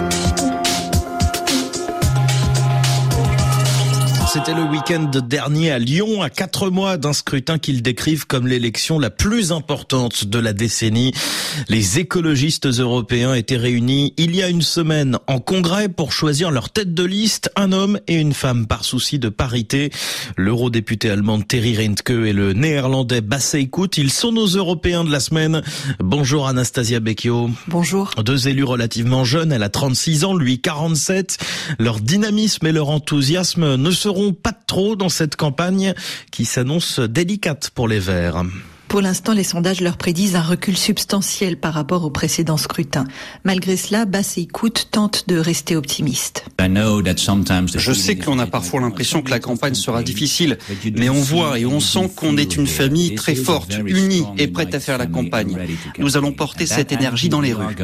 Bye. C'était le week-end dernier à Lyon, à quatre mois d'un scrutin qu'ils décrivent comme l'élection la plus importante de la décennie. Les écologistes européens étaient réunis il y a une semaine en congrès pour choisir leur tête de liste, un homme et une femme par souci de parité. L'eurodéputé allemand Terry Reintke et le néerlandais Basse Écoute, ils sont nos Européens de la semaine. Bonjour Anastasia Becchio. Bonjour. Deux élus relativement jeunes, elle a 36 ans, lui 47. Leur dynamisme et leur enthousiasme ne seront pas trop dans cette campagne qui s'annonce délicate pour les Verts. Pour l'instant, les sondages leur prédisent un recul substantiel par rapport au précédent scrutin. Malgré cela, Basse Écoute tente de rester optimiste. Je sais qu'on a parfois l'impression que la campagne sera difficile, mais on voit et on sent qu'on est une famille très forte, unie et prête à faire la campagne. Nous allons porter cette énergie dans les rues.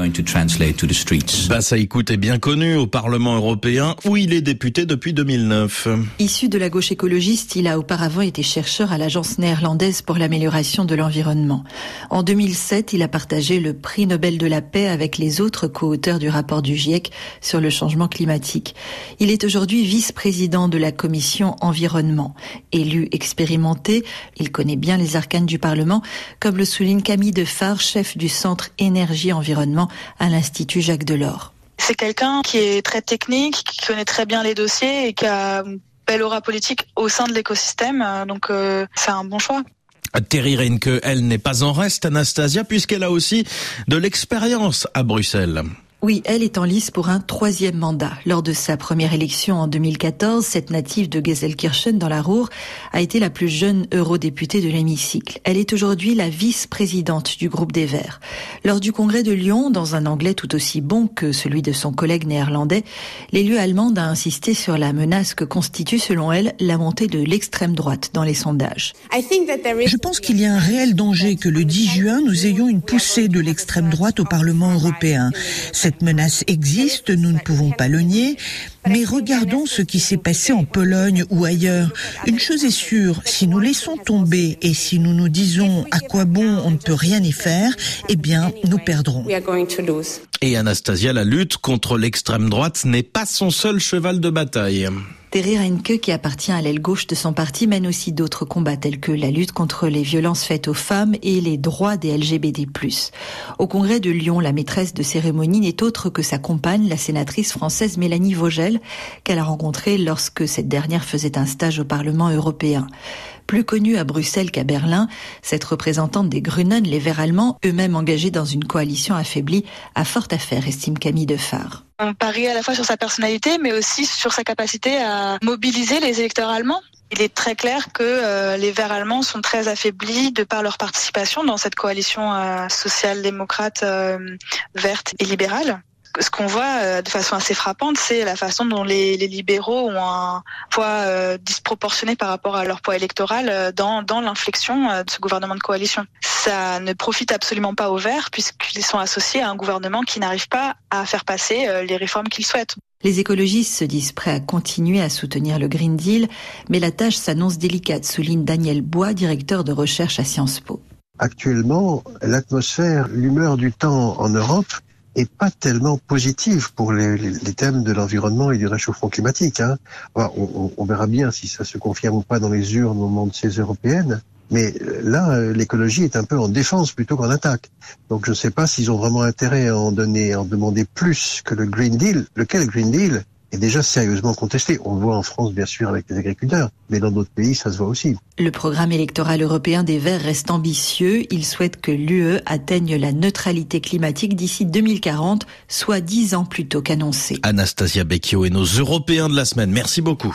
Basse Écoute est bien connu au Parlement européen où il est député depuis 2009. Issu de la gauche écologiste, il a auparavant été chercheur à l'agence néerlandaise pour l'amélioration de l'environnement. En 2007, il a partagé le prix Nobel de la paix avec les autres co-auteurs du rapport du GIEC sur le changement climatique. Il est aujourd'hui vice-président de la commission environnement. Élu expérimenté, il connaît bien les arcanes du Parlement, comme le souligne Camille Defar, chef du centre énergie-environnement à l'Institut Jacques Delors. C'est quelqu'un qui est très technique, qui connaît très bien les dossiers et qui a belle aura politique au sein de l'écosystème. Donc euh, c'est un bon choix. Terry Reinke, elle n'est pas en reste, Anastasia, puisqu'elle a aussi de l'expérience à Bruxelles. Oui, elle est en lice pour un troisième mandat. Lors de sa première élection en 2014, cette native de Geselkirchen dans la Ruhr a été la plus jeune eurodéputée de l'hémicycle. Elle est aujourd'hui la vice-présidente du groupe des Verts. Lors du congrès de Lyon, dans un anglais tout aussi bon que celui de son collègue néerlandais, l'élu allemande a insisté sur la menace que constitue, selon elle, la montée de l'extrême droite dans les sondages. Je pense qu'il y a un réel danger que le 10 juin, nous ayons une poussée de l'extrême droite au Parlement européen. Cette menace existe, nous ne pouvons pas le nier, mais regardons ce qui s'est passé en Pologne ou ailleurs. Une chose est sûre, si nous laissons tomber et si nous nous disons à quoi bon on ne peut rien y faire, eh bien, nous perdrons. Et Anastasia, la lutte contre l'extrême droite n'est pas son seul cheval de bataille. Terry Reinke, qui appartient à l'aile gauche de son parti, mène aussi d'autres combats tels que la lutte contre les violences faites aux femmes et les droits des LGBT+. Au congrès de Lyon, la maîtresse de cérémonie n'est autre que sa compagne, la sénatrice française Mélanie Vogel, qu'elle a rencontrée lorsque cette dernière faisait un stage au Parlement européen. Plus connue à Bruxelles qu'à Berlin, cette représentante des Grünen, les Verts allemands, eux-mêmes engagés dans une coalition affaiblie, a fort à faire, estime Camille Defar. On parie à la fois sur sa personnalité, mais aussi sur sa capacité à mobiliser les électeurs allemands. Il est très clair que euh, les Verts allemands sont très affaiblis de par leur participation dans cette coalition euh, social-démocrate euh, verte et libérale ce qu'on voit euh, de façon assez frappante, c'est la façon dont les, les, libéraux ont un poids euh, disproportionné par rapport à leur poids électoral euh, dans, dans l'inflexion de ce gouvernement de coalition. Ça ne profite absolument pas aux Verts puisqu'ils sont associés à un gouvernement qui n'arrive pas à faire passer les réformes qu'ils souhaitent. Les écologistes se disent prêts à continuer à soutenir le Green Deal, mais la tâche s'annonce délicate, souligne Daniel Bois, directeur de recherche à Sciences Po. Actuellement, l'atmosphère, l'humeur du temps en Europe est pas tellement positive pour les, thèmes de l'environnement et du réchauffement climatique. Hein. on, verra bien si ça se confirme ou pas dans les urnes au moment de ces européennes. Mais euh, là, euh, l'écologie est un peu en défense plutôt qu'en attaque. Donc je ne sais pas s'ils ont vraiment intérêt à en donner, à en demander plus que le Green Deal. Lequel Green Deal? Est déjà sérieusement contesté. On le voit en France, bien sûr, avec les agriculteurs, mais dans d'autres pays, ça se voit aussi. Le programme électoral européen des Verts reste ambitieux. Il souhaite que l'UE atteigne la neutralité climatique d'ici 2040, soit dix ans plus tôt qu'annoncé. Anastasia Becchio et nos Européens de la semaine. Merci beaucoup.